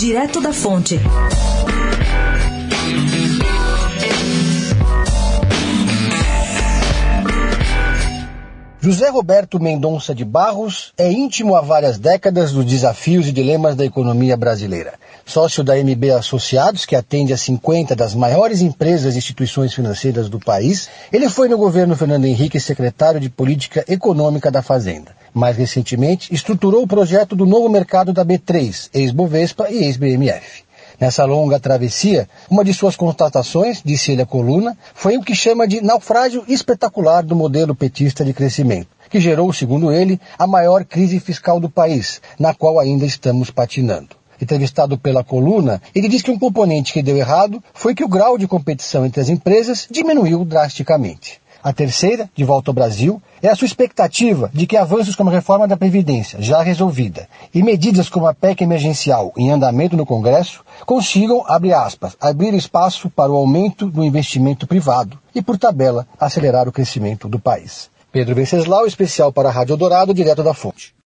Direto da Fonte. José Roberto Mendonça de Barros é íntimo há várias décadas dos desafios e dilemas da economia brasileira. Sócio da MB Associados, que atende a 50 das maiores empresas e instituições financeiras do país, ele foi no governo Fernando Henrique secretário de Política Econômica da Fazenda. Mais recentemente, estruturou o projeto do novo mercado da B3, ex-Bovespa e ex-BMF. Nessa longa travessia, uma de suas constatações, disse ele à coluna, foi o que chama de naufrágio espetacular do modelo petista de crescimento, que gerou, segundo ele, a maior crise fiscal do país, na qual ainda estamos patinando. Entrevistado pela coluna, ele diz que um componente que deu errado foi que o grau de competição entre as empresas diminuiu drasticamente. A terceira, de volta ao Brasil, é a sua expectativa de que avanços como a reforma da Previdência, já resolvida, e medidas como a PEC emergencial em andamento no Congresso, consigam, abre aspas, abrir espaço para o aumento do investimento privado e, por tabela, acelerar o crescimento do país. Pedro Venceslau, especial para a Rádio Dourado, direto da fonte.